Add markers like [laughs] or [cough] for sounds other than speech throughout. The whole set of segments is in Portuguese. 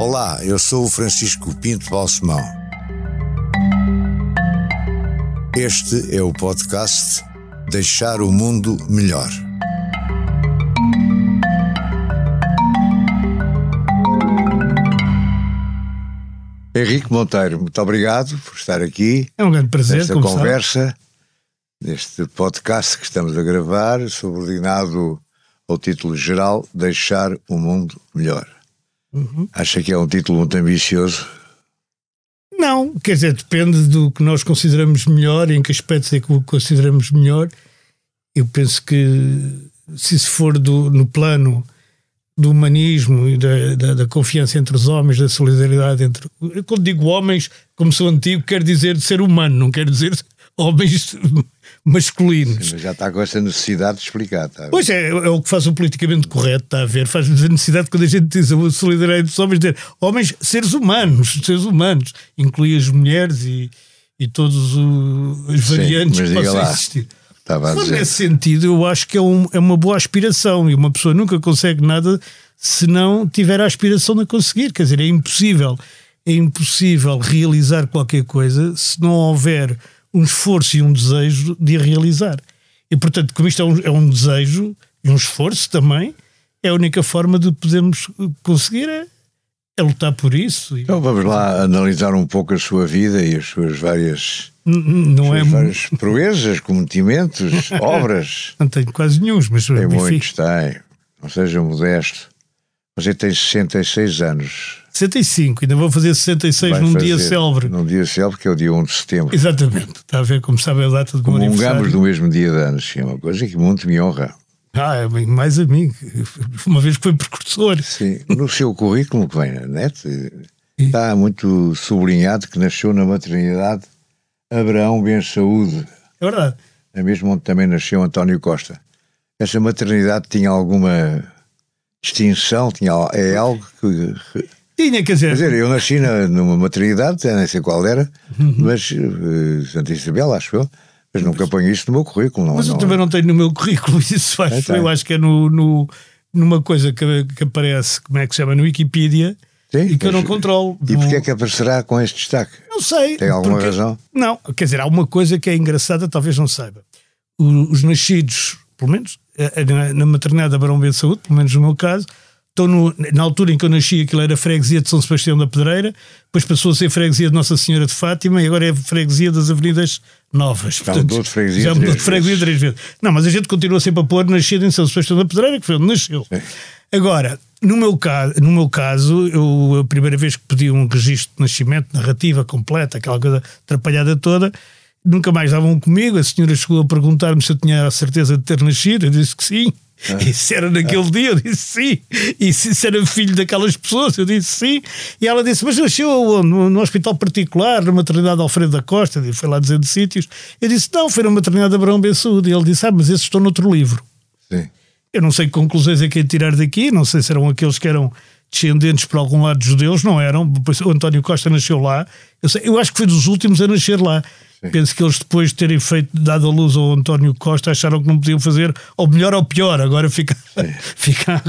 Olá, eu sou o Francisco Pinto Balsemão. Este é o podcast Deixar o Mundo Melhor. Henrique Monteiro, muito obrigado por estar aqui. É um grande prazer, nesta conversa, neste podcast que estamos a gravar, subordinado ao título geral Deixar o Mundo Melhor. Uhum. Acha que é um título muito ambicioso? Não, quer dizer, depende do que nós consideramos melhor, em que aspectos é que consideramos melhor. Eu penso que se isso for do, no plano do humanismo e da, da, da, confiança entre os homens, da solidariedade entre. Quando digo homens, como sou antigo, quer dizer ser humano, não quer dizer [laughs] homens masculinos. Sim, mas já está com essa necessidade de explicar. Está pois é, é o que faz o politicamente correto, está a ver? Faz-nos a necessidade quando a gente diz a solidariedade dos homens, dizer homens, seres humanos, seres humanos, inclui as mulheres e, e todos os variantes Sim, que possam lá. existir. Mas nesse sentido, eu acho que é, um, é uma boa aspiração e uma pessoa nunca consegue nada se não tiver a aspiração de conseguir. Quer dizer, é impossível, é impossível realizar qualquer coisa se não houver um esforço e um desejo de a realizar. E, portanto, como isto é um, é um desejo e um esforço também, é a única forma de podermos conseguir é, é lutar por isso. Então vamos lá analisar um pouco a sua vida e as suas várias, não suas é várias proezas, cometimentos, [laughs] obras. Não tenho quase nenhum, mas tem muitos, tem. Não seja modesto. Você tem 66 anos. 65, ainda vou fazer 66 Vai num fazer, dia célebre. Num dia célebre, que é o dia 1 de setembro. Exatamente, está a ver como sabe a data do meu aniversário. do mesmo dia de anos, é uma coisa que muito me honra. Ah, é mais a mim, uma vez que foi precursor. Sim, no seu currículo que vem na net, está muito sublinhado que nasceu na maternidade Abraão Ben Saúde. É verdade. É mesmo onde também nasceu António Costa. Essa maternidade tinha alguma distinção? Tinha, é algo que tinha, quer dizer. Quer dizer, eu nasci na, numa maternidade, nem sei qual era, uhum. mas uh, Santa Isabel, acho eu. Mas nunca ponho isto no meu currículo. Não, mas eu não, também não tenho no meu currículo [laughs] isso. Acho, é, eu acho que é no, no, numa coisa que, que, aparece, como é que se chama, no Wikipedia, Sim, e que eu não controlo. E porquê é que aparecerá com este destaque? Não sei. Tem alguma porque, razão? Não, quer dizer, há uma coisa que é engraçada, talvez não saiba. Os, nascidos, pelo menos, eh, eh, na, maternidade da Barão B de Saúde, pelo menos no meu caso, Estou no, na altura em que eu nasci, aquilo era freguesia de São Sebastião da Pedreira, depois passou a ser freguesia de Nossa Senhora de Fátima e agora é freguesia das Avenidas Novas. Já Portanto, mudou de freguesia, já mudou de freguesia três vezes. Não, mas a gente continua sempre a pôr nascido em São Sebastião da Pedreira, que foi onde nasceu. Agora, no meu, caso, no meu caso, eu, a primeira vez que pedi um registro de nascimento, narrativa completa, aquela coisa atrapalhada toda, nunca mais davam comigo. A senhora chegou a perguntar-me se eu tinha a certeza de ter nascido, eu disse que sim. E se era naquele dia, eu disse sim. E se era filho daquelas pessoas, eu disse sim. E ela disse: Mas nasceu onde? No hospital particular, na maternidade Alfredo da Costa. E foi lá dizendo sítios. Eu disse: Não, foi na maternidade Abraão Ben Saúde. E ele disse: Ah, mas esses estão noutro livro. Sim. Eu não sei que conclusões é que é tirar daqui. Não sei se eram aqueles que eram descendentes por algum lado de judeus. Não eram. Depois o António Costa nasceu lá. Eu, sei, eu acho que foi dos últimos a nascer lá. Sim. Penso que eles, depois de terem feito, dado a luz ao António Costa, acharam que não podiam fazer ou melhor ou pior. Agora fica, [laughs] fica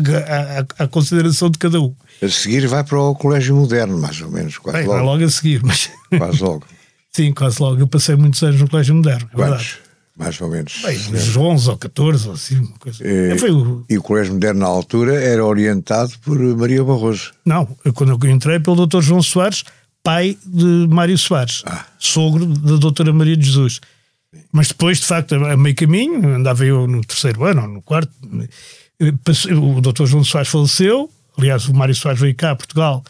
à, consideração de cada um. A seguir vai para o Colégio Moderno, mais ou menos. Quase Bem, logo. Vai logo a seguir. Mas... Quase logo. [laughs] Sim, quase logo. Eu passei muitos anos no Colégio Moderno. É Quantos? Verdade. Mais ou menos. Bem, uns 11 ou 14 ou assim. Coisa. E, foi o... e o Colégio Moderno, na altura, era orientado por Maria Barroso. Não, eu, quando eu entrei, pelo Dr. João Soares pai de Mário Soares, ah. sogro da doutora Maria de Jesus. Mas depois, de facto, a meio caminho, andava eu no terceiro ano, ou no quarto, o doutor João Soares faleceu, aliás, o Mário Soares veio cá a Portugal,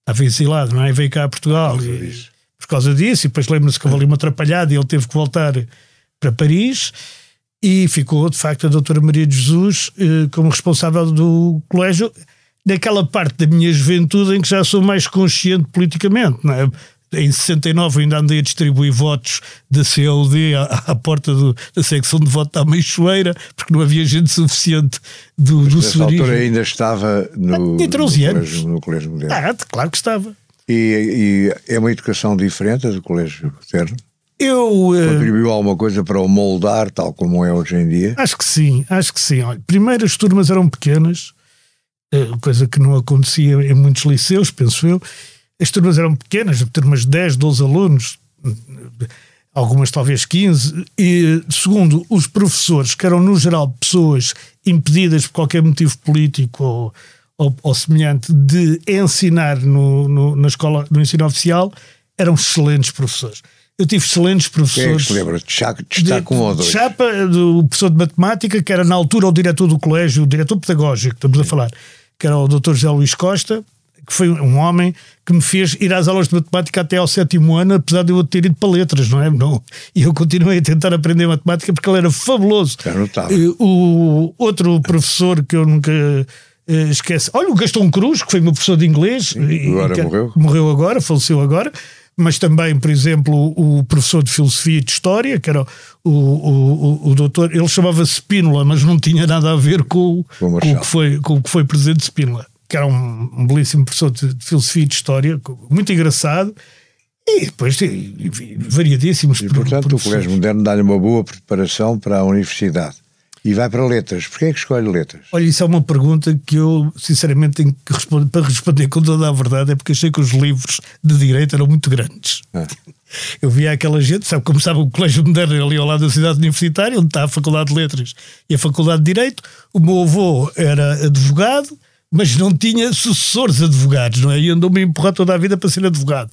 estava exilado, não é? Veio cá a Portugal por causa, e, disso. Por causa disso, e depois lembra-se que houve ali uma atrapalhada e ele teve que voltar para Paris e ficou, de facto, a doutora Maria de Jesus eh, como responsável do colégio naquela parte da minha juventude em que já sou mais consciente politicamente, não é? Em 69 ainda andei a distribuir votos da CLD à, à porta do, da secção de voto da Meixoeira, porque não havia gente suficiente do, Mas do Nessa altura ainda estava no, ah, 13 no, anos. Colégio, no colégio Moderno. Ah, claro que estava. E, e é uma educação diferente do Colégio Moderno? Eu, eh, Contribuiu alguma coisa para o moldar, tal como é hoje em dia? Acho que sim, acho que sim. Olha, primeiro as turmas eram pequenas, coisa que não acontecia em muitos liceus, penso eu. As turmas eram pequenas, turmas de 10, 12 alunos, algumas talvez 15, e segundo, os professores, que eram no geral pessoas impedidas por qualquer motivo político ou, ou, ou semelhante de ensinar no, no, na escola, no ensino oficial, eram excelentes professores. Eu tive excelentes professores. Quem é que se lembra? Destaca um ou dois. Chapa, do professor de matemática, que era na altura o diretor do colégio, o diretor pedagógico, estamos a falar, que era o Dr. José Luís Costa, que foi um homem que me fez ir às aulas de matemática até ao sétimo ano, apesar de eu ter ido para letras, não é? Não. E eu continuei a tentar aprender matemática porque ele era fabuloso. O outro professor que eu nunca uh, esqueço, olha, o Gastão Cruz, que foi meu professor de inglês, agora e, morreu. Morreu agora, faleceu agora mas também, por exemplo, o professor de Filosofia e de História, que era o, o, o, doutor, ele chamava-se Spínola, mas não tinha nada a ver com, com, o, que foi, com o que foi presidente de Spínola, que era um, um belíssimo professor de, de, Filosofia e de História, muito engraçado, e depois e, variadíssimos. E, portanto, o Colégio Moderno dá-lhe uma boa preparação para a universidade. E vai para letras. Porquê é que escolhe letras? Olha, isso é uma pergunta que eu, sinceramente, tenho que responder, para responder com toda a verdade, é porque achei que os livros de direito eram muito grandes. Ah. [laughs] Eu via aquela gente, sabe como estava o Colégio Moderno ali ao lado da cidade universitária, onde está a Faculdade de Letras e a Faculdade de Direito. O meu avô era advogado, mas não tinha sucessores advogados, não é? E andou-me a empurrar toda a vida para ser advogado.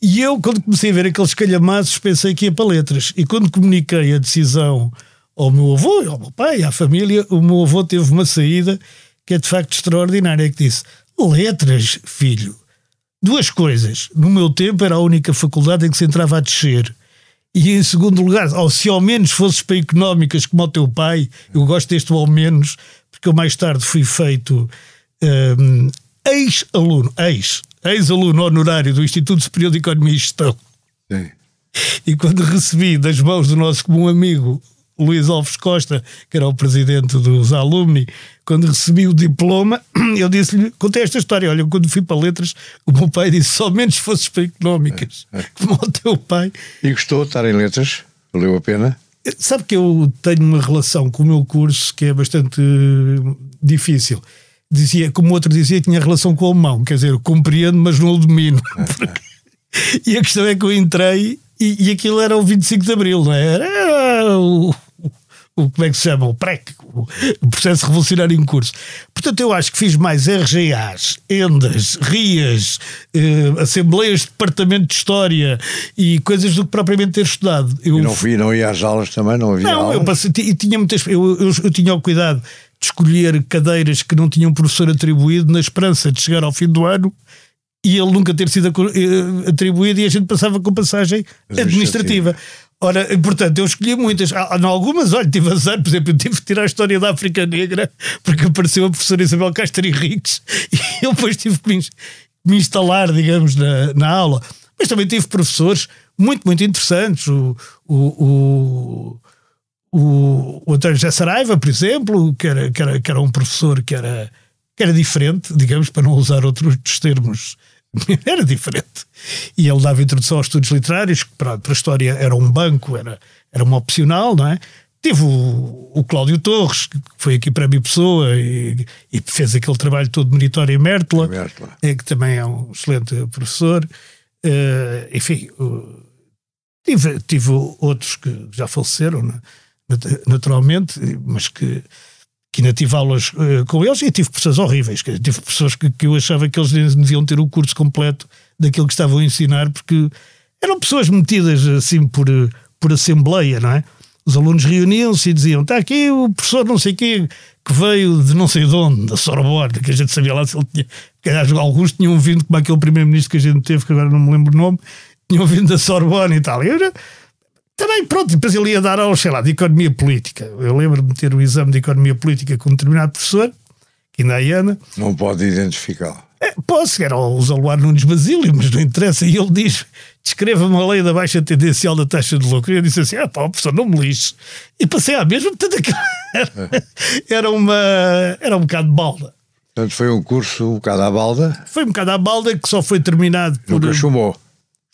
E eu, quando comecei a ver aqueles calhamaços, pensei que ia para letras. E quando comuniquei a decisão ao meu avô, ao meu pai, à família, o meu avô teve uma saída que é de facto extraordinária, que disse, letras, filho, duas coisas. No meu tempo era a única faculdade em que se entrava a descer. E em segundo lugar, ou se ao menos fosses para económicas como o teu pai, eu gosto deste ao menos, porque eu mais tarde fui feito um, ex-aluno, ex, ex-aluno honorário do Instituto Superior de Economia e Gestão. Sim. E quando recebi das mãos do nosso comum amigo Luís Alves Costa, que era o presidente dos alumni, quando recebi o diploma, [clears throat] eu disse-lhe, contei esta história, olha, quando fui para letras, o meu pai disse, somente fosse para económicas, é, é. como o teu pai. E gostou de estar em letras? Valeu a pena? Sabe que eu tenho uma relação com o meu curso que é bastante difícil. Dizia, como outro dizia, tinha relação com o alemão, quer dizer, eu compreendo, mas não o domino. É, [laughs] e a questão é que eu entrei e, e aquilo era o 25 de Abril, não é? Era o, o, como é que se chama? O PREC, o, processo revolucionário em curso. Portanto, eu acho que fiz mais RGAs, ENDAs, RIAs, eh, Assembleias de Departamento de História e coisas do que propriamente ter estudado. Eu, e não, fui, não ia às aulas também, não havia não, aulas? eu passei, e tinha muitas. Eu, eu, eu tinha o cuidado de escolher cadeiras que não tinham professor atribuído na esperança de chegar ao fim do ano e ele nunca ter sido eh, atribuído e a gente passava com passagem administrativa. Ora, portanto, eu escolhi muitas. Em algumas, olha, tive azar, por exemplo, eu tive que tirar a história da África Negra porque apareceu a professora Isabel Castro Henriques [laughs] e eu depois tive que me, me instalar, digamos, na, na aula. Mas também tive professores muito, muito interessantes. O, o, o, o António José Saraiva, por exemplo, que era, que, era, que era um professor que era, que era diferente, digamos, para não usar outros termos [laughs] era diferente. E ele dava introdução aos estudos literários, que para, para a história era um banco, era, era uma opcional, não é? Tive o, o Cláudio Torres, que foi aqui para a minha pessoa e, e, fez aquele trabalho todo meritório em Mértola, é, que também é um excelente professor. Uh, enfim, uh, tive, tive outros que já faleceram, né? naturalmente, mas que que ainda tive aulas uh, com eles e tive pessoas horríveis, que, tive pessoas que, que, eu achava que eles deviam ter o curso completo daquilo que estavam a ensinar, porque eram pessoas metidas assim por, por assembleia, não é? Os alunos reuniam-se e diziam: está aqui o professor não sei quê, que veio de não sei de onde, da Sorbonne, que a gente sabia lá se ele tinha. Que, alguns tinham vindo, como aquele primeiro-ministro que a gente teve, que agora não me lembro o nome, tinham vindo da Sorbonne e tal. E eu, também, pronto, depois ele ia dar aulas, sei lá, de economia política. Eu lembro-me de ter o exame de economia política com um determinado professor, que ainda é Ana. Não pode identificá-lo. É, posso, era o Zaluar Nunes Basílio, mas não interessa. E ele diz: descreva-me a lei da baixa tendencial da taxa de lucro. E eu disse assim: ah, pá, professor, não me lixe. E passei à mesma, portanto, era, [laughs] era, uma, era um bocado de balda. Portanto, foi um curso um bocado à balda. Foi um bocado à balda que só foi terminado por. Nunca chumou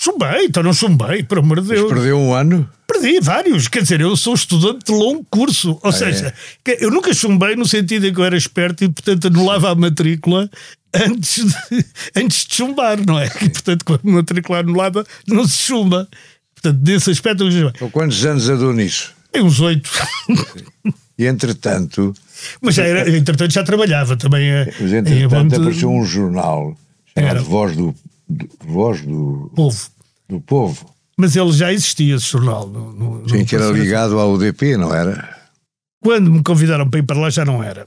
Chumbei, então não chumbei, por amor de Deus. Mas perdeu um ano? Perdi vários, quer dizer, eu sou estudante de longo curso, ou ah, seja, é? eu nunca chumbei no sentido em que eu era esperto e, portanto, anulava a matrícula antes de, [laughs] antes de chumbar, não é? E, portanto, com a matrícula anulada, não se chumba. Portanto, desse aspecto, eu Então, quantos anos andou nisso? Tem uns oito. E entretanto. Mas já era, entretanto já trabalhava também. Eh, Mas entretanto apareceu um jornal chamado Voz do, do, Voz do Povo. Do Povo. Mas ele já existia, esse jornal. No, no, Sim, que era ligado ao UDP, não era? Quando me convidaram para ir para lá já não era.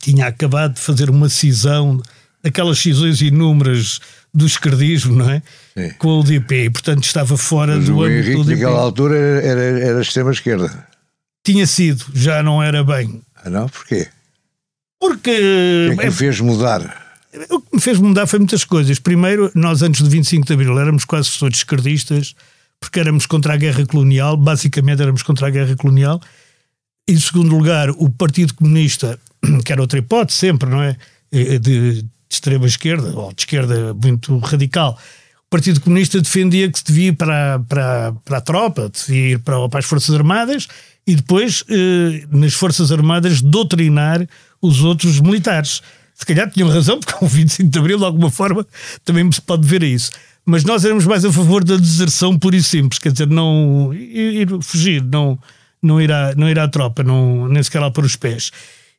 Tinha acabado de fazer uma cisão, aquelas cisões inúmeras do esquerdismo, não é? Sim. Com o UDP, e portanto estava fora Mas do o Henrique, naquela altura, era, era extrema-esquerda. Tinha sido, já não era bem. Ah, não? Porquê? Porque. O que é que me fez mudar? O que me fez mudar foi muitas coisas. Primeiro, nós antes de 25 de Abril éramos quase todos esquerdistas, porque éramos contra a guerra colonial, basicamente éramos contra a guerra colonial. Em segundo lugar, o Partido Comunista, [clears throat] que era outra hipótese sempre, não é? De, de extrema esquerda, ou de esquerda muito radical. O Partido Comunista defendia que se devia ir para, para, para a tropa, devia ir para, para as Forças Armadas e depois, eh, nas Forças Armadas, doutrinar os outros militares se calhar tinham razão, porque o 25 de Abril, de alguma forma, também se pode ver a isso. Mas nós éramos mais a favor da deserção pura e simples, quer dizer, não ir, ir fugir, não, não, ir à, não ir à tropa, não, nem sequer lá por os pés.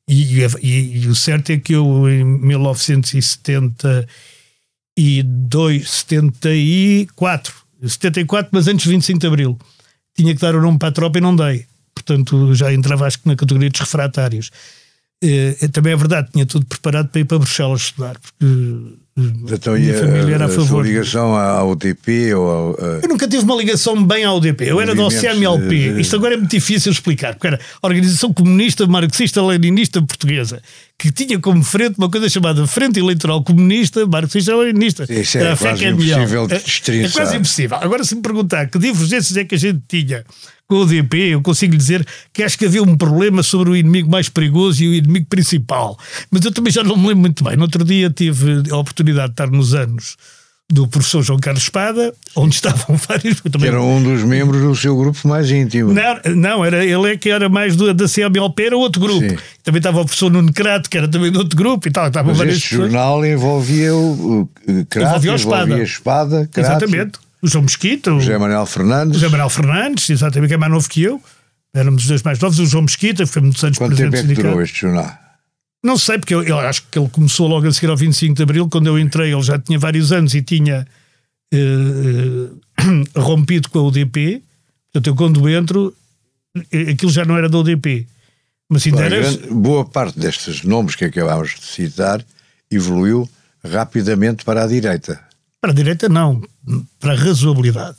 E, e, e, o certo é que eu, em 1972, 74, 74, mas antes de 25 de Abril, tinha que dar o nome para a tropa e não dei. Portanto, já entrava acho que na categoria dos refratários. É, também é verdade, tinha tudo preparado para ir para Bruxelas estudar, porque eh, então, a minha família era a, favor. A ligação ao UTP ou ao, a... Eu nunca tive uma ligação bem ao UDP, eu era do CMLP. De... Isto agora é muito difícil explicar, porque era a Organização Comunista Marxista Leninista Portuguesa, que tinha como frente uma coisa chamada Frente Eleitoral Comunista Marxista Leninista. Isso é, quase impossível de é, é quase impossível. Agora, se me perguntar que divergências é que a gente tinha com o DP, eu consigo dizer que acho que havia um problema sobre o inimigo mais perigoso e o inimigo principal. Mas eu também já não me lembro muito bem. No outro dia tive a oportunidade de estar nos anos do professor João Carlos Espada, onde [laughs] estavam vários. Também... Era um dos membros do seu grupo mais íntimo. Não, não era, ele é que era mais do, da CMLP, era outro grupo. Sim. Também estava o professor Nuno Crato, que era também de outro grupo e tal. Mas este jornal envolvia o, o Crato, envolvia, o espada. envolvia Espada. Crato. Exatamente o João Mesquita, o José Manuel Fernandes. José Manuel Fernandes, exatamente, que é mais novo que eu. Éramos os dois mais novos. O João Mesquita, que foi muitos anos Quanto presidente tempo é que durou este jornal? Não sei, porque eu, eu, acho que ele começou logo a seguir ao 25 de Abril. Quando eu entrei, ele já tinha vários anos e tinha eh, eh, [clears throat] rompido com a UDP. Portanto, eu quando entro, eh, aquilo já não era da UDP. Mas ainda era... Grande, boa parte destes nomes que acabámos de citar evoluiu rapidamente para a direita. Para a direita, não. Para a razoabilidade.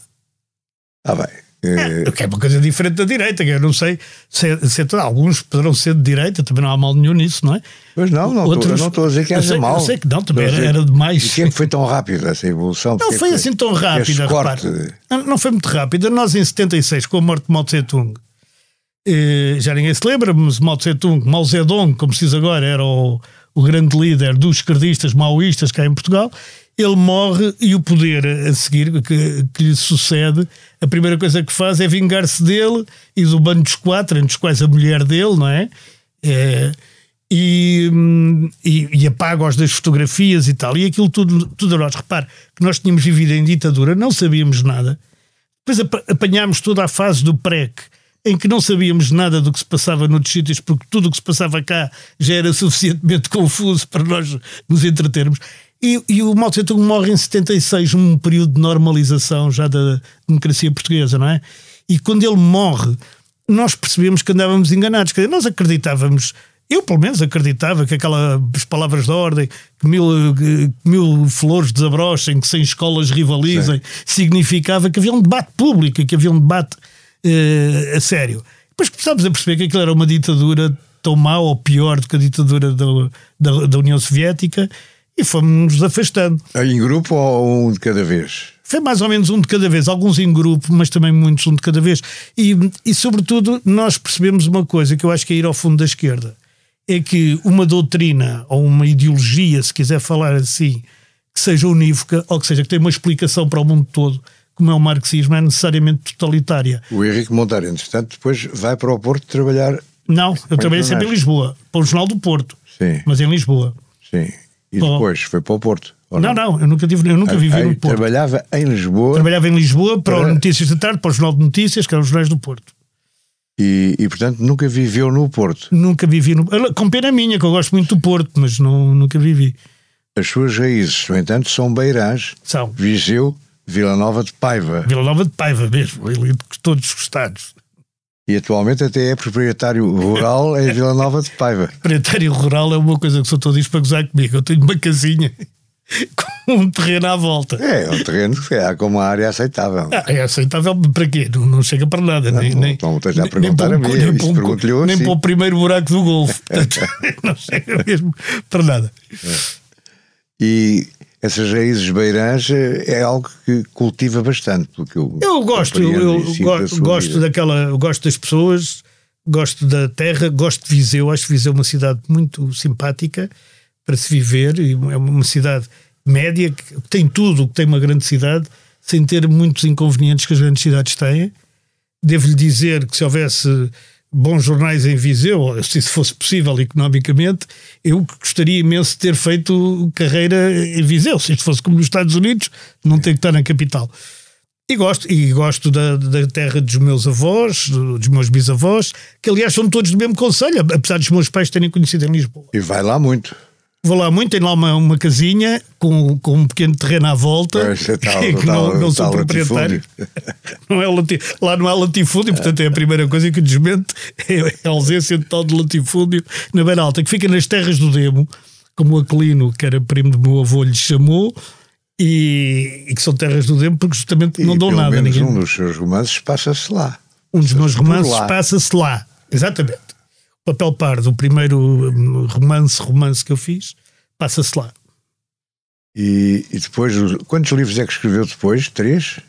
Ah, bem. É, que é uma coisa diferente da direita, que eu não sei se, é, se é, alguns poderão ser de direita, também não há mal nenhum nisso, não é? Pois não, não, Outros, tô, não estou a dizer que haja mal. Eu sei que não, também era, era, demais. E sempre foi tão rápido essa evolução? Não foi assim tão rápida, não, não, foi muito rápida. Nós em 76, com a morte de Mao Tse-Tung, eh, já ninguém se lembra, mas Mao Tse-Tung, Mao Zedong, como se diz agora, era o, o grande líder dos esquerdistas maoístas cá em Portugal, ele morre e o poder a seguir que, que lhe sucede, a primeira coisa que faz é vingar-se dele e do bando dos quatro, entre os quais a mulher dele, não é? é e, e, e apaga-os das fotografias e tal. E aquilo tudo, tudo a nós. Repare que nós tínhamos vivido em ditadura, não sabíamos nada. Depois apanhámos toda a fase do PREC, em que não sabíamos nada do que se passava noutros sítios, porque tudo o que se passava cá já era [laughs] suficientemente confuso para nós nos entretermos. E, e o Mao Tse-tung morre em 76, num período de normalização já da democracia portuguesa, não é? E quando ele morre, nós percebemos que andávamos enganados. Quer dizer, nós acreditávamos, eu pelo menos acreditava que aquelas palavras de ordem, que mil, que mil flores desabrochem, que sem escolas rivalizem, Sim. significava que havia um debate público, que havia um debate uh, a sério. Depois começámos a perceber que aquilo era uma ditadura tão má ou pior do que a ditadura da, da União Soviética e fomos-nos afastando. Em grupo ou um de cada vez? Foi mais ou menos um de cada vez, alguns em grupo, mas também muitos um de cada vez. E, e sobretudo, nós percebemos uma coisa que eu acho que é ir ao fundo da esquerda: é que uma doutrina ou uma ideologia, se quiser falar assim, que seja unívoca ou que seja que tenha uma explicação para o mundo todo, como é o marxismo, é necessariamente totalitária. O Henrique Monteiro, entretanto, depois vai para o Porto trabalhar. Não, eu trabalhei sempre em Lisboa, para o Jornal do Porto, Sim. mas em Lisboa. Sim. E Bom, depois foi para o Porto. Não, não, não, eu nunca, tive, eu nunca vivi aí, no Porto. Trabalhava em Lisboa. Trabalhava em Lisboa para, para... Notícias da Tarde, para o Jornal de Notícias, que eram os jornais do Porto. E, e, portanto nunca viveu no Porto? Nunca vivi no Com pena minha, que eu gosto muito do Porto, mas não, nunca vivi. As suas raízes, no entanto, são Beirãs, são. Viseu, Vila Nova de Paiva. Vila Nova de Paiva mesmo, ali de todos os estados. E atualmente até é proprietário rural em [laughs] Vila Nova de Paiva. proprietário rural é uma coisa que só estou diz para gozar comigo. Eu tenho uma casinha [laughs] com um terreno à volta. É, é um terreno que há como uma área aceitável. Ah, é aceitável para quê? Não, não chega para nada. Não, nem, não, nem, esteja a perguntar nem, a mim, nem, para, nem para o primeiro buraco do golfe. Portanto, [laughs] não chega mesmo para nada. É. E essas raízes beirãs é algo que cultiva bastante. Porque eu, eu gosto, eu, gosto, gosto daquela, gosto das pessoas, gosto da terra, gosto de Viseu. Acho Viseu uma cidade muito simpática para se viver. É uma cidade média que tem tudo, que tem uma grande cidade, sem ter muitos inconvenientes que as grandes cidades têm. Devo-lhe dizer que se houvesse bons jornais em Viseu, se isso fosse possível economicamente, eu gostaria imenso de ter feito carreira em Viseu. Se isto fosse como nos Estados Unidos, não ter que estar na capital. E gosto, e gosto da, da terra dos meus avós, dos meus bisavós, que aliás são todos do mesmo conselho, apesar dos meus pais terem conhecido em Lisboa. E vai lá muito. Vou lá muito, tem lá uma, uma casinha com, com um pequeno terreno à volta. É tal, [laughs] que tal, não, não sou proprietário. [laughs] não é lá não há latifúndio, portanto é a primeira coisa que desmente [laughs] é a ausência de tal de latifúndio na Beira Alta, que fica nas terras do Demo, como o Aquilino, que era primo do meu avô, lhe chamou. E, e que são terras do Demo porque justamente e não dão nada. Menos ninguém. um dos seus romances passa-se lá. Um dos meus romances passa-se lá. Exatamente. Papel Pardo, o primeiro hum, romance, romance que eu fiz, passa-se lá. E, e, depois, quantos livros é que escreveu depois? Três?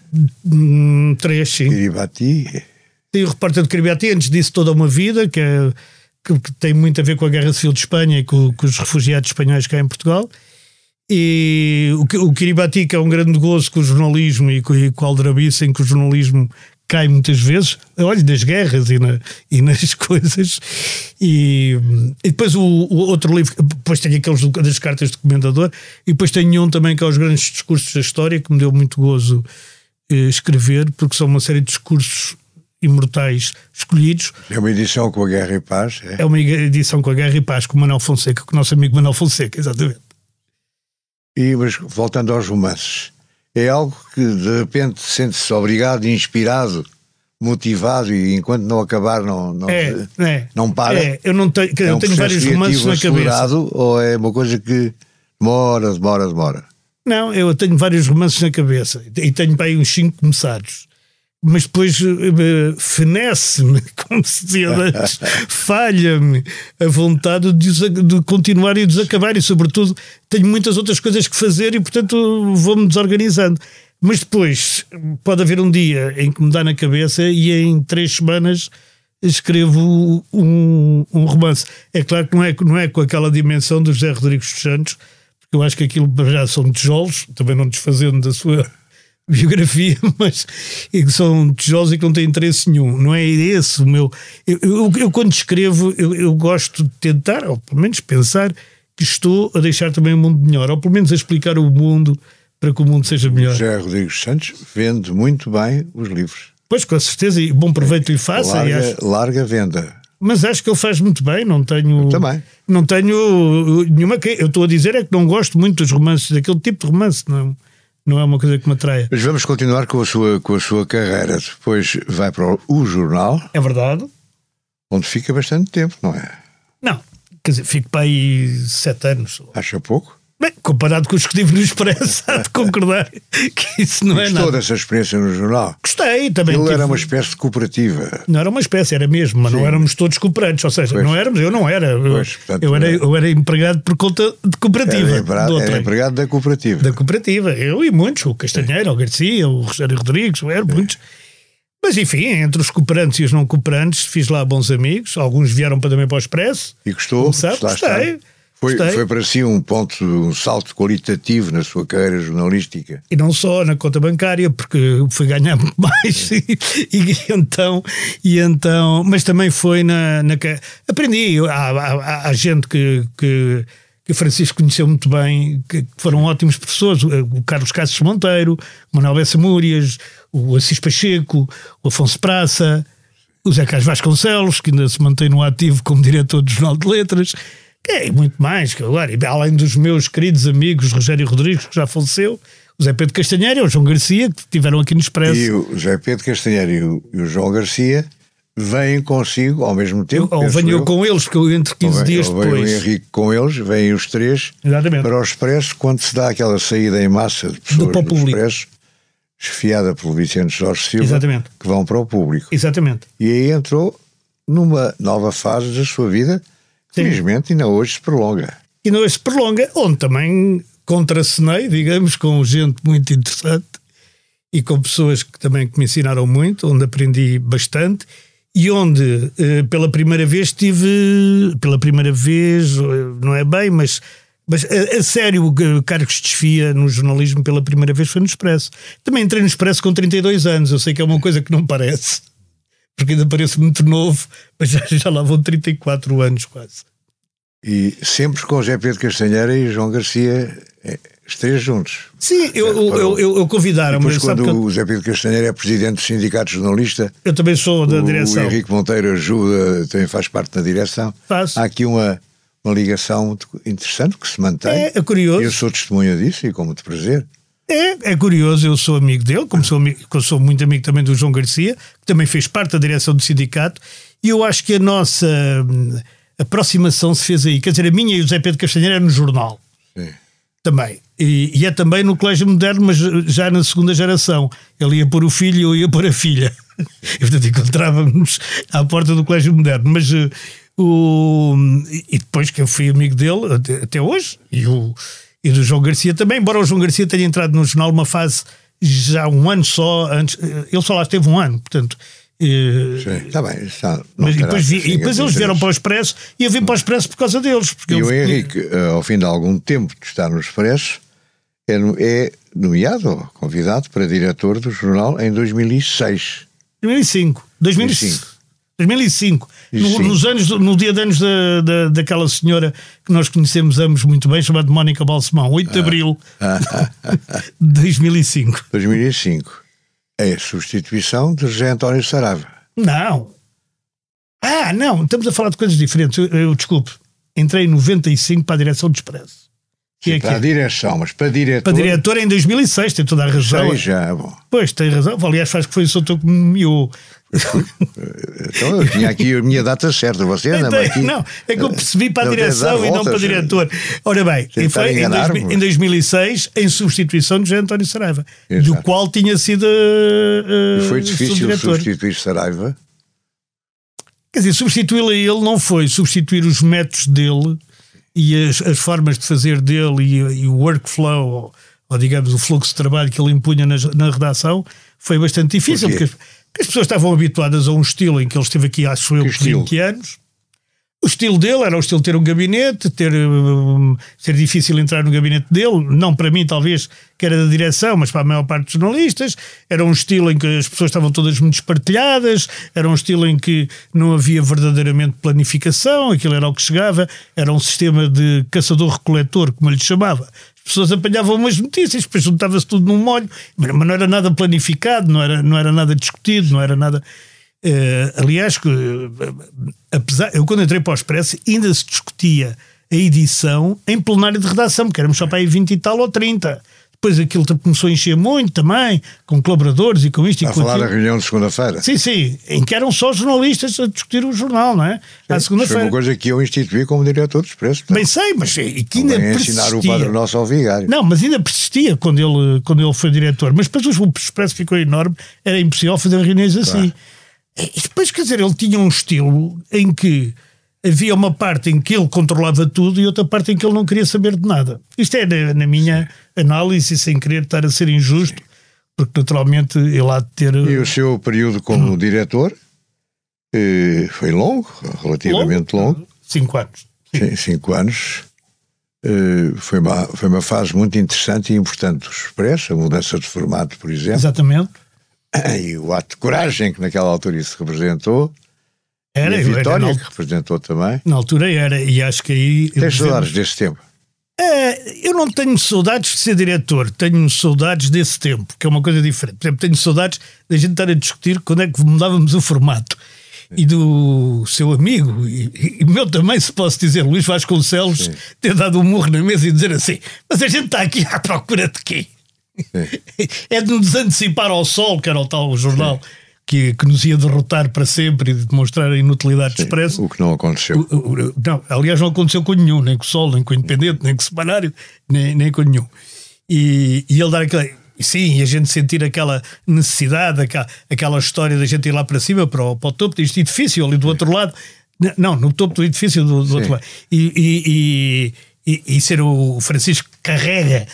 Hum, três, sim. Kiribati. Tem o Repórter de Kiribati, antes disso Toda uma Vida, que, é, que, que, tem muito a ver com a Guerra Civil de Espanha e com, com os refugiados espanhóis cá em Portugal. E o, o Kiribati, que é um grande gozo com o jornalismo e com, e com o Aldrabice, em que o jornalismo cai muitas vezes, olha, nas guerras e, na, e nas [laughs] coisas. E, e depois o, o, outro livro, depois tem aqueles das cartas de comendador, e depois tem um também que é os grandes discursos da história, que me deu muito gozo eh, escrever, porque são uma série de discursos imortais escolhidos. É uma edição com a Guerra e Paz? É, é uma edição com a Guerra e Paz, com o Manuel Fonseca, com o nosso amigo Manuel Fonseca, exatamente. E, mas voltando aos romances, é algo que de repente sente-se obrigado, inspirado, motivado e enquanto não acabar não, não, é, é, não para. É, eu não tenho, é um tenho vários romances na cabeça. Ou é uma coisa que demora, demora, demora? Não, eu tenho vários romances na cabeça e tenho para aí uns cinco começados mas depois uh, fenece-me, [laughs] como se dizia antes, [laughs] falha-me a vontade de, de, continuar e desacabar, e sobretudo tenho muitas outras coisas que fazer e portanto vou-me desorganizando. Mas depois pode haver um dia em que me dá na cabeça e em três semanas escrevo um, um romance. É claro que não é, não é com aquela dimensão do José Rodrigues dos Santos, porque eu acho que aquilo já são tijolos, também não desfazendo da sua biografia, [laughs] mas que são tijolos e que não têm interesse nenhum. Não é esse o meu. Eu, eu, eu quando escrevo, eu, eu, gosto de tentar, ou pelo menos pensar, que estou a deixar também o mundo melhor, ou pelo menos a explicar o mundo para que o mundo seja melhor. José Rodrigues Santos vende muito bem os livros. Pois, com certeza, e bom proveito lhe faça. Larga, acho... larga venda. Mas acho que ele faz muito bem, não tenho. Eu também. Não tenho nenhuma. Eu estou a dizer é que não gosto muito dos romances, daquele tipo de romance, não não é uma coisa que me atraia. Mas vamos continuar com a sua, com a sua carreira. Depois vai para o, o jornal. É verdade. Onde fica bastante tempo, não é? Não, quer dizer, fico para aí sete anos. Acha pouco? Bem, comparado com os que tive no Expresso, há de concordar que isso não é nada. Gostou dessa experiência no jornal? Gostei também. Ele tive... era uma espécie de cooperativa. Não era uma espécie, era mesmo, mas Sim. não éramos todos cooperantes. Ou seja, pois. não éramos, eu não era. Pois, portanto, eu, era eu era empregado por conta de cooperativa. Era empregado, era empregado da cooperativa. Da cooperativa. Eu e muitos, o Castanheiro, o Garcia, o Rogério Rodrigues, eram muitos. Mas enfim, entre os cooperantes e os não cooperantes, fiz lá bons amigos. Alguns vieram para também para o Expresso. E gostou? Começar, gostei. Está Foi, foi para si um ponto, um salto qualitativo na sua carreira jornalística. E não só na conta bancária, porque fui ganhar muito [laughs] mais. e, e, então, e então, mas também foi na. na aprendi. Há, há, há gente que, que, que Francisco conheceu muito bem, que foram ótimos professores. O Carlos Cassos Monteiro, o Manuel Bessa Múrias, o Assis Pacheco, o Afonso Praça, o Zé Carlos Vasconcelos, que ainda se mantém no ativo como diretor do Jornal de Letras. É, muito mais, que agora, além dos meus queridos amigos Rogério Rodrigues, que já faleceu, o Zé Pedro Castanheira e o João Garcia, que estiveram aqui no Expresso. E o Zé Pedro Castanheira e o, e o João Garcia vêm consigo ao mesmo tempo. Ou venho eu com eles, porque eu entre 15 vem, dias depois. Vem o Henrique com eles, vêm os três Exatamente. para o Expresso, quando se dá aquela saída em massa de pessoas do, do Expresso, esfiada pelo Vicente Jorge Silva, Exatamente. que vão para o público. Exatamente. E aí entrou numa nova fase da sua vida. Felizmente ainda hoje se prolonga. E ainda hoje se prolonga, onde também contracenei, digamos, com gente muito interessante e com pessoas que também que me ensinaram muito, onde aprendi bastante e onde eh, pela primeira vez tive, pela primeira vez, eh, não é bem, mas, mas a, a sério, cargos de desfia no jornalismo pela primeira vez foi no Expresso. Também entrei no Expresso com 32 anos, eu sei que é uma coisa que não parece porque ainda pareço muito novo, mas já, já lá vão 34 anos quase. E sempre com José Pedro Castanheira e João Garcia, é, os três juntos. Sim, eu, eu, eu, eu convidaram-me. Depois, quando eu... o José Pedro Castanheira é presidente do Sindicato Jornalista, eu também sou da direção. O Henrique Monteiro ajuda, também faz parte da direção. Faço. Há aqui uma, uma ligação interessante que se mantém. É, é curioso. Eu sou testemunha disso e com muito prazer. É, é curioso, eu sou amigo dele, como sou, amigo, sou muito amigo também do João Garcia, que também fez parte da direção do sindicato, e eu acho que a nossa aproximação se fez aí. Quer dizer, a minha e o Zé Pedro Castanheira é no jornal. Sim. Também. E, e, é também no Colégio Moderno, mas já na segunda geração. Ele ia pôr o filho e eu ia pôr a filha. E portanto encontrávamos à porta do Colégio Moderno. Mas uh, o. E depois que eu fui amigo dele, até, até hoje, e o e do João Garcia também, embora o João Garcia tenha entrado no jornal uma fase já um ano só antes, ele só lá esteve um ano, portanto. Eh, Sim, está bem. Está, mas depois, vi, e depois eles vieram para o Expresso e eu vim para o Expresso por causa deles. e eles... o Henrique, eh, ao fim de algum tempo de estar no Expresso, é, é nomeado, convidado para diretor do jornal em 2006. 2005. 2005. 2005, no, nos anos, no dia de anos da, da, daquela senhora que nós conhecemos ambos muito bem, chamada Mónica Balsemão, 8 de ah. abril de 2005. 2005. É a substituição de José António Sarava. Não. Ah, não, estamos a falar de coisas diferentes. Eu, eu desculpe. Entrei em 95 para a direção do Expresso. Sim, é para a direção, mas para diretor. Para diretor em 2006, tem toda a razão. Sei já, bom. Pois, tem razão. Aliás, faz que foi o Soutor que me nomeou. Então eu tinha aqui a minha data certa, você anda então, aqui. Não, é que eu percebi para a direção e não para o diretor. Ora bem, e foi em, dois, em 2006 em substituição de Jean António Saraiva, Exato. do qual tinha sido. Uh, e foi difícil substituir Saraiva? Quer dizer, substituí-lo a ele não foi substituir os métodos dele e as, as formas de fazer dele e, e o workflow, ou, ou, digamos o fluxo de trabalho que ele impunha na, na redação, foi bastante difícil. Por porque as pessoas estavam habituadas a um estilo em que ele esteve aqui, acho eu, por 20 anos. O estilo dele era o estilo de ter um gabinete, ter, um, ser difícil entrar no gabinete dele, não para mim, talvez, que era da direção, mas para a maior parte dos jornalistas. Era um estilo em que as pessoas estavam todas muito espartilhadas, era um estilo em que não havia verdadeiramente planificação, aquilo era o que chegava, era um sistema de caçador-recoletor, como ele chamava pessoas apanhavam umas notícias, depois juntava-se tudo num molho, mas não era nada planificado, não era, não era nada discutido, não era nada. Uh, aliás, uh, apesar, eu quando entrei para o Expresso ainda se discutia a edição em plenário de redação, porque éramos só para aí 20 e tal ou 30. Depois aquilo começou a encher muito também, com colaboradores e com isto a e com falar da reunião de segunda-feira. Sim, sim, em que eram só jornalistas a discutir o jornal, não é? À segunda-feira. Foi uma coisa que eu instituí como diretor do Expresso. Bem sei, mas e que ainda persistia. ensinar o Padre Nosso ao Vigário. Não, mas ainda persistia quando ele, quando ele foi diretor. Mas depois o Expresso ficou enorme, era impossível fazer reuniões assim. E depois, quer dizer, ele tinha um estilo em que havia uma parte em que ele controlava tudo e outra parte em que ele não queria saber de nada. Isto é na, na minha análise, sem querer estar a ser injusto, porque naturalmente ele há de ter. E o seu período como hum. diretor eh, foi longo, relativamente longo. longo. Cinco anos. Sim. Cinco anos. Uh, foi, uma, foi uma fase muito interessante e importante do Expresso, a mudança de formato, por exemplo. Exatamente. [coughs] E o ato de coragem que naquela altura isso representou. Era, e a Vitória, era, que representou também. Na altura era, e acho que aí. Tens saudades desse tempo? É, eu não tenho saudades de ser diretor, tenho saudades desse tempo, que é uma coisa diferente. Por exemplo, tenho saudades da gente estar a discutir quando é que mudávamos o formato e do seu amigo, e, e meu também, se posso dizer, Luís Vasconcelos, Sim. ter dado um murro na mesa e dizer assim: Mas a gente está aqui à procura de quê? É de nos antecipar ao sol, que era o tal jornal. Que, que, nos ia derrotar para sempre e de demonstrar a inutilidade Sim, expresso. O que não aconteceu. O, o, não, aliás, não aconteceu com nenhum, nem com o Sol, nem com o Independente, nem com o Semanário, nem, nem com nenhum. E, e ele dar aquele. Sim, e a gente sentir aquela necessidade, aquela, aquela história da gente ir lá para cima, para o, para o topo deste edifício, ali do outro lado. Não, no topo do edifício do, do outro lado. E, e, e, e, ser o Francisco carrega,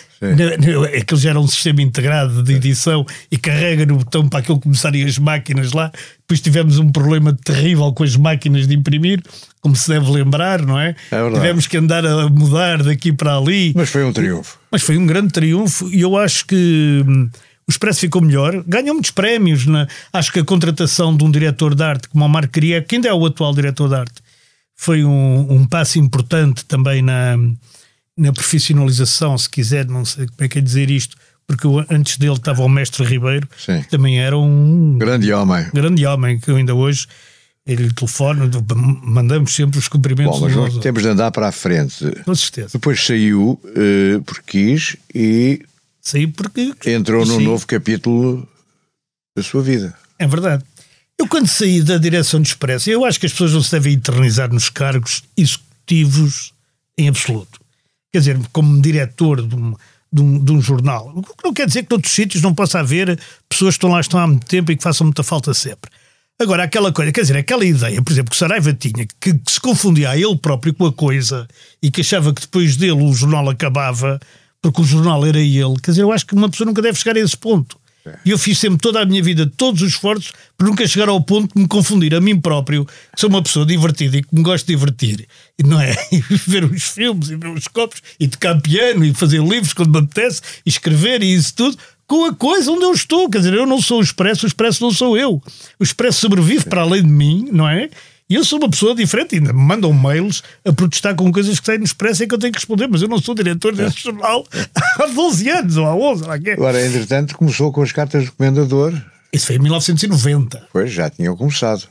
aquilo já era um sistema integrado de edição, e carrega no botão para aquilo começarem as máquinas lá. Depois tivemos um problema terrível com as máquinas de imprimir, como se deve lembrar, não é? é Tivemos que andar a mudar daqui para ali. Mas foi um triunfo. Mas foi um grande triunfo e eu acho que hum, o Expresso ficou melhor, ganhou muitos prémios. Né? Acho que a contratação de um diretor de arte como o Marco Queria, que ainda é o atual diretor de arte, foi um, um passo importante também na, na profissionalização, se quiser, não sei como é que é dizer isto, porque antes dele estava o Mestre Ribeiro, Sim. que também era um grande homem. Grande homem, que ainda hoje ele telefona, mandamos sempre os cumprimentos. Bom, mas temos de andar para a frente. Com certeza. Depois saiu uh, porque quis e. Saiu porque. Entrou num novo capítulo da sua vida. É verdade. Eu, quando saí da direção de Expresso, eu acho que as pessoas não se devem eternizar nos cargos executivos em absoluto. Quer dizer, como diretor de um, de um, de um jornal. O que não quer dizer que noutros sítios não possa haver pessoas que estão lá estão há muito tempo e que façam muita falta sempre. Agora, aquela coisa, quer dizer, aquela ideia, por exemplo, que Saraiva tinha, que, que, se confundia a ele próprio com a coisa e que achava que depois dele o jornal acabava porque o jornal era ele, quer dizer, eu acho que uma pessoa nunca deve chegar a esse ponto. E eu fiz sempre toda a minha vida, todos os esforços, para nunca chegar ao ponto de me confundir a mim próprio, que sou uma pessoa divertida e que me gosto de divertir. E não é? [laughs] E ver os filmes e ver os copos e tocar piano e fazer livros quando me apetece e escrever e isso tudo com a coisa onde eu estou. Quer dizer, eu não sou o Expresso, o Expresso não sou eu. O Expresso sobrevive para além de mim, não é? E eu sou uma pessoa diferente, ainda me mandam mails a protestar com coisas que saem no Expresso e que eu tenho que responder, mas eu não sou diretor desse jornal [laughs] há 12 anos ou há 11. Lá que é. Agora, entretanto, começou com as cartas de recomendador. Isso foi em 1990. Pois, já tinham começado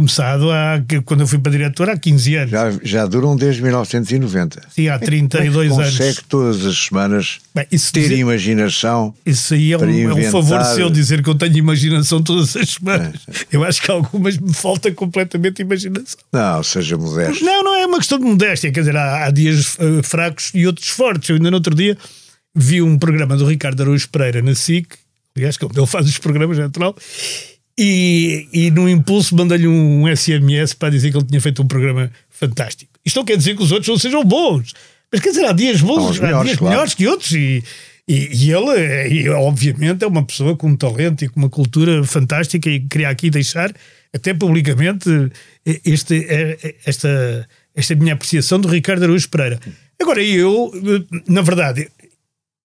começado há, quando eu fui para diretor há 15 anos. Já, já duram desde 1990. Sim, há 32 é anos. Consegue todas as semanas Bem, ter dizer, imaginação. Isso aí é um, é um favor seu dizer que eu tenho imaginação todas as semanas. É. Eu acho que algumas me falta completamente imaginação. Não, seja modesto. Não, não é uma questão de modéstia. Quer dizer, há, há dias uh, fracos e outros fortes. Eu ainda no outro dia vi um programa do Ricardo Araújo Pereira na SIC, aliás, como ele faz os programas, é natural, e, e no impulso mandei-lhe um SMS para dizer que ele tinha feito um programa fantástico. Isto não quer dizer que os outros não sejam bons, mas quer dizer, há dias bons, há melhores, dias claro. melhores que outros. E, e, e ele, e, obviamente, é uma pessoa com um talento e com uma cultura fantástica e queria aqui deixar, até publicamente, este, esta, esta minha apreciação do Ricardo Araújo Pereira. Agora, eu, na verdade,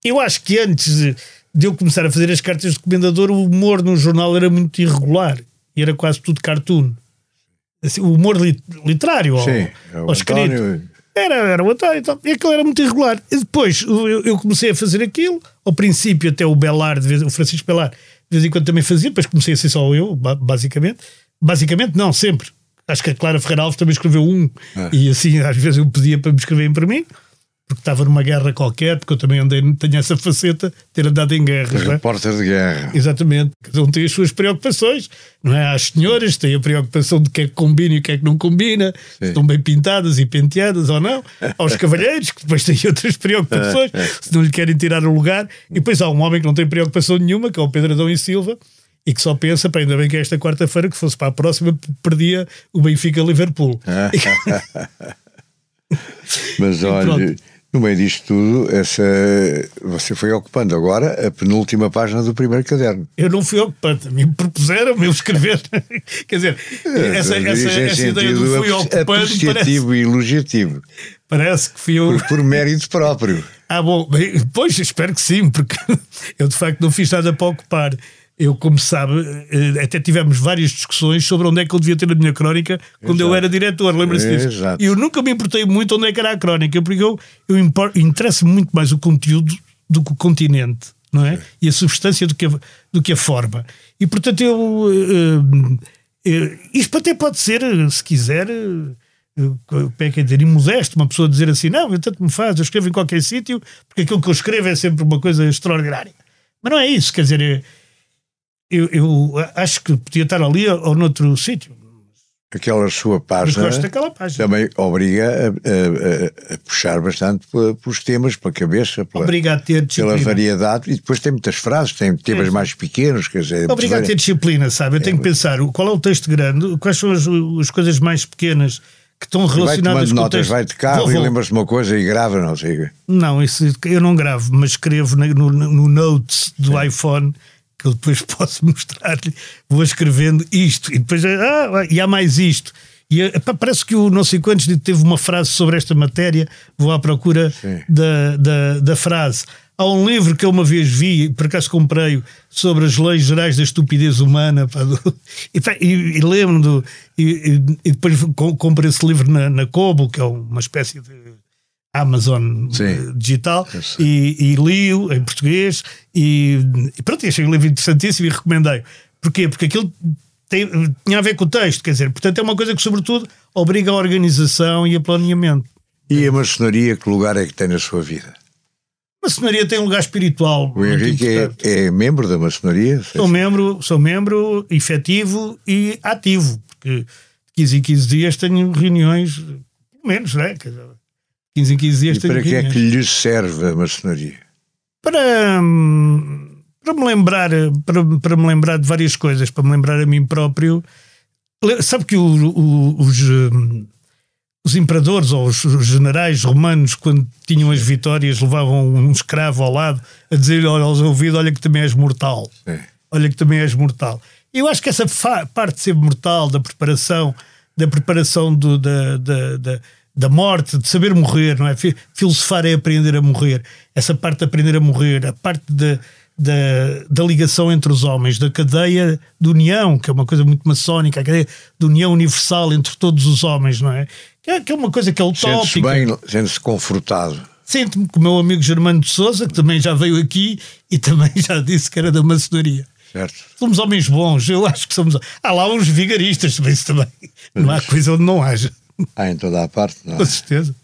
eu acho que antes de eu começar a fazer as cartas de comendador, o humor no jornal era muito irregular e era quase tudo cartoon. Assim, o humor lit literário Sim, ao, ao escrito. Era, era o António então, e aquilo era muito irregular. E depois eu, eu, comecei a fazer aquilo, ao princípio até o Belar, de vez, o Francisco Belar, de vez em quando também fazia, depois comecei a ser só eu, basicamente. Basicamente, não, sempre. Acho que a Clara Ferreira Alves também escreveu um, é. e assim às vezes eu pedia para me escreverem para mim porque estava numa guerra qualquer, porque eu também andei, tenho essa faceta de ter andado em guerras. É? Repórter de guerra. Exatamente. Cada um tem as suas preocupações, não é? As senhoras têm a preocupação de que é que combina e o que é que não combina, se estão bem pintadas e penteadas ou não. [laughs] Aos cavalheiros, que depois têm outras preocupações, [laughs] se não lhe querem tirar o lugar. E depois há um homem que não tem preocupação nenhuma, que é o Pedro Adão e Silva, e que só pensa, pá, ainda bem que é esta quarta-feira, que fosse para a próxima, perdia o Benfica-Liverpool. [laughs] Mas olha no meio disto tudo, essa, você foi ocupando agora a penúltima página do primeiro caderno. Eu não fui ocupando, me propuseram eu escrever. [laughs] Quer dizer, é, essa, essa, essa ideia do fui ocupando. Apreciativo parece... e elogiativo. Parece que fui eu. Por, por mérito próprio. ah, bom, pois espero que sim, porque [laughs] eu de facto não fiz nada para ocupar. Eu, como sabe, eh, até tivemos várias discussões sobre onde é que eu devia ter a minha crónica quando Exato. eu era diretor, lembra-se disso? E eu nunca me importei muito onde é que era a crónica, porque eu, eu interessa muito mais o conteúdo do que o continente, não é? Sim. E a substância do que a, do que a forma. E portanto eu. Uh, uh, isto até pode ser, se quiser. Uh, é que é dizer, imodesto, uma pessoa dizer assim, não, eu tanto me faz, eu escrevo em qualquer sítio, porque aquilo que eu escrevo é sempre uma coisa extraordinária. Mas não é isso, quer dizer, eu, eu acho que podia estar ali ou noutro sítio. Aquela sua página, página, também obriga a, a, a, puxar bastante pelos temas, pela cabeça, pela, obriga a ter pela variedade, e depois tem muitas frases, tem temas é. mais pequenos, quer dizer... Obriga a ter disciplina, sabe? Eu tenho é. que pensar qual é o texto grande, quais são as, as coisas mais pequenas que estão relacionadas vai com notas, vai de carro vou, vou. e lembra-se de uma coisa e grava, não sei. Não, isso, eu não gravo, mas escrevo no, no Notes do Sim. iPhone que eu depois [laughs] posso mostrar-lhe, vou escrevendo isto e depois ah, e há mais isto. E epá, parece que o não sei quantos teve uma frase sobre esta matéria, vou à procura da, da, da, frase. Há um livro que eu uma vez vi, por acaso comprei-o, sobre as leis gerais da estupidez humana. Pá, do, [laughs] e, e, e lembro-me e, e, depois comprei esse livro na, na Kobo, que é uma espécie de Amazon Sim. Eh, digital e, e li-o em português e, e pronto, achei o livro interessantíssimo e recomendei. Porquê? Porque aquilo tem, tinha a ver com o texto, quer dizer, portanto é uma coisa que sobretudo obriga a organização e a planeamento. E a maçonaria, que lugar é que tem na sua vida? A maçonaria tem um lugar espiritual. O Henrique é, é, membro da maçonaria? Sou membro, sou membro efetivo e ativo, porque de 15 em 15 dias tenho reuniões, pelo menos, né? Quer dizer, 15 em 15 dias e para que é que lhe serve a maçonaria? Para, para, me lembrar, para, para me lembrar de várias coisas, para me lembrar a mim próprio. Sabe que o, o, os, os imperadores ou os generais romanos, quando tinham as vitórias, levavam um escravo ao lado a dizer-lhe aos ouvidos: Olha, que também és mortal. É. Olha, que também és mortal. Eu acho que essa parte de ser mortal, da preparação, da preparação do, da, da, da da morte, de saber morrer, não é? Filosofar é aprender a morrer. Essa parte de aprender a morrer, a parte da, da, ligação entre os homens, da cadeia de união, que é uma coisa muito maçónica, a cadeia de união universal entre todos os homens, não é? Que é, que é uma coisa que é utópica. Sente-se bem, sente-se confortado. Sinto-me com o meu amigo Germano de Souza, que também já veio aqui e também [laughs] já disse que era da maçonaria. Certo. Somos homens bons, eu acho que somos. Há lá uns vigaristas também, também. Não há coisa onde não haja. Há em toda a parte, não é? Com certeza.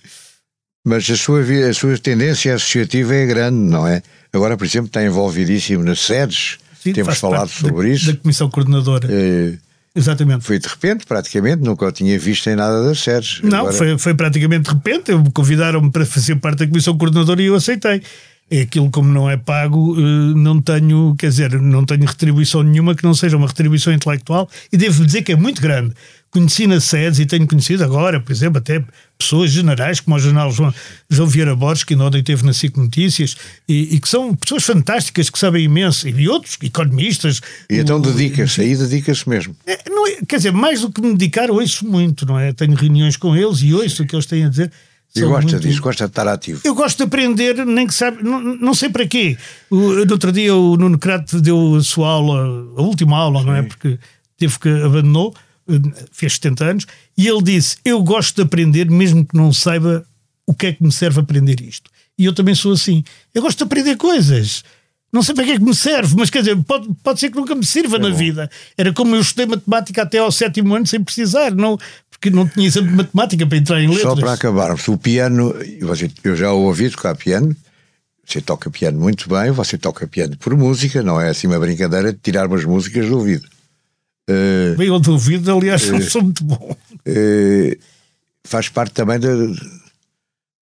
Mas a sua, a sua tendência associativa é grande, não é? Agora, por exemplo, está envolvidíssimo nas sedes. Sim, Temos falado sobre da, isso. Da Comissão Coordenadora. É, Exatamente. Foi de repente, praticamente, nunca o tinha visto em nada das sedes. Não, Agora... foi, foi praticamente de repente. Convidaram-me para fazer parte da Comissão Coordenadora e eu aceitei. É aquilo como não é pago, eh, não tenho, quer dizer, não tenho retribuição nenhuma que não seja uma retribuição intelectual e devo dizer que é muito grande conheci na SEDES e tenho conhecido agora, por exemplo, até pessoas generais, como o jornal João, João Vieira Borges, que ontem teve na SIC Notícias, e, e, que são pessoas fantásticas, que sabem imenso, e outros, economistas. E então dedica-se, aí dedica-se mesmo. É, não é, quer dizer, mais do que me dedicar, ouço muito, não é? Tenho reuniões com eles e ouço o que eles têm a dizer. E gosta muito... disso, gosta de estar ativo. Eu gosto de aprender, nem que sabe, não, não sei para quê. O, no outro dia o Nuno Crato deu a sua aula, a última aula, Sim. não é? Porque teve que abandonou fez 70 anos, e ele disse: Eu gosto de aprender, mesmo que não saiba o que é que me serve aprender isto. E eu também sou assim. Eu gosto de aprender coisas. Não sei para que é que me serve, mas quer dizer, pode, pode ser que nunca me sirva é na bom. vida. Era como eu estudei matemática até ao sétimo ano sem precisar, não, porque não tinha exame de matemática para entrar em letras. Só para acabarmos, o piano, eu já o ouvi tocar piano, você toca piano muito bem, você toca piano por música, não é assim uma brincadeira de tirar umas músicas do ouvido. Uh, Bem, eu duvido, aliás, uh, [laughs] sou muito bom. Uh, faz parte também da,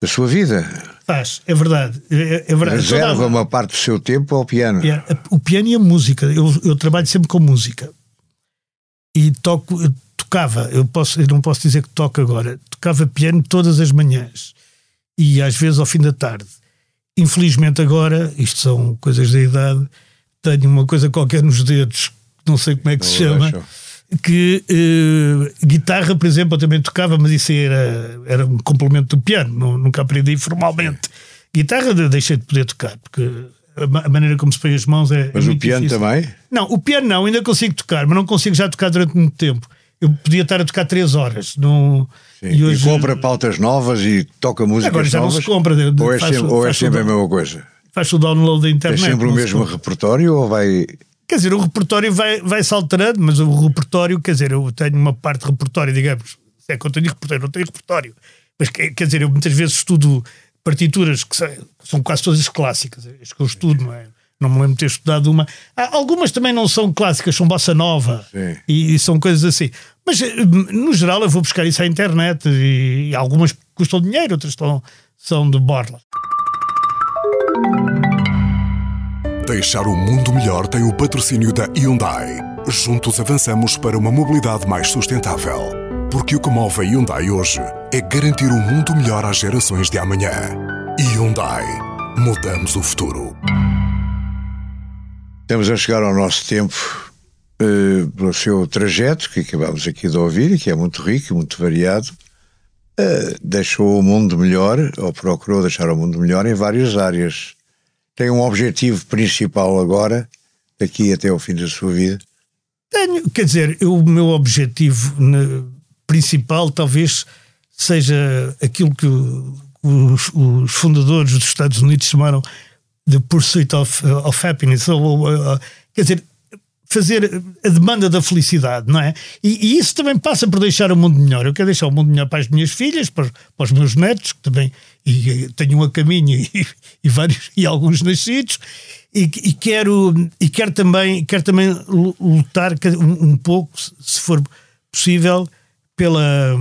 da sua vida. Faz, é verdade. É, é verdade. Reserva uma parte do seu tempo ao piano. É, o piano e a música. Eu, eu trabalho sempre com música. E toco, tocava, eu, posso, eu não posso dizer que toco agora, tocava piano todas as manhãs e às vezes ao fim da tarde. Infelizmente agora, isto são coisas da idade, tenho uma coisa qualquer nos dedos não sei como é que não se chama. que uh, guitarra, por exemplo, eu também tocava, mas isso era, era um complemento do piano, nunca aprendi formalmente. Guitarra deixei de poder tocar, porque a maneira como se põe as mãos é. Mas o piano difícil. também? Não, o piano não, ainda consigo tocar, mas não consigo já tocar durante muito tempo. Eu podia estar a tocar 3 horas. Não... E, hoje... e compra pautas novas e toca música Agora já novas, não se compra. Ou é sempre, ou é sempre a mesma coisa? Faz o download da internet. É sempre o mesmo repertório ou vai. Quer dizer, o repertório vai, vai se alterando, mas o repertório, quer dizer, eu tenho uma parte de repertório, digamos, é que eu tenho repertório, não tenho repertório. Mas quer dizer, eu muitas vezes estudo partituras que são quase todas clássicas, as que eu estudo, não é? Não me lembro de ter estudado uma. Algumas também não são clássicas, são bossa nova e, e, são coisas assim. Mas eh, no geral eu vou buscar isso à internet e, e algumas custam dinheiro, outras estão, são de borla. Deixar o mundo melhor tem o patrocínio da Hyundai. Juntos avançamos para uma mobilidade mais sustentável. Porque o que move a Hyundai hoje é garantir um mundo melhor às gerações de amanhã. Hyundai. Mudamos o futuro. Estamos a chegar ao nosso tempo uh, pelo seu trajeto, que acabamos aqui de ouvir, que é muito rico muito variado. Uh, deixou o mundo melhor, ou procurou deixar o mundo melhor em várias áreas. Tem um objetivo principal agora, daqui até ao fim da sua vida? Tenho, quer dizer, eu, o meu objetivo ne, principal talvez seja aquilo que os, os fundadores dos Estados Unidos chamaram the pursuit of, uh, of happiness, ou, uh, quer dizer, fazer a demanda da felicidade, não é? E, e, isso também passa por deixar o mundo melhor. Eu quero deixar o mundo melhor para as minhas filhas, para, para os meus netos, que também e, tenho um a caminho e, [laughs] e, vários e alguns nascidos, e, e, quero e quero também quero também lutar um, um pouco, se for possível, pela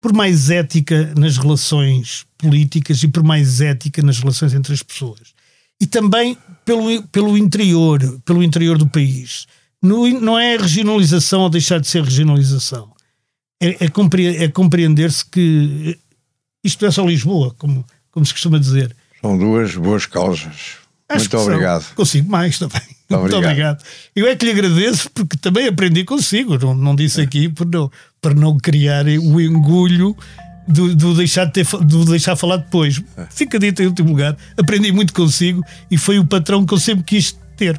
por mais ética nas relações políticas e por mais ética nas relações entre as pessoas. E também pelo, pelo interior, pelo interior do país. No, não é regionalização ou deixar de ser regionalização. É, é, é compreender-se que isto é só Lisboa, como, como se costuma dizer. São duas boas causas. Acho Muito obrigado. São. Consigo mais também. Muito, obrigado. obrigado. Eu é que lhe agradeço porque também aprendi consigo. Não, não disse aqui por não, para não criar o engulho do, do, deixar de ter, do deixar falar depois. Fica dito em último lugar. Aprendi muito consigo e foi o patrão que eu sempre quis ter.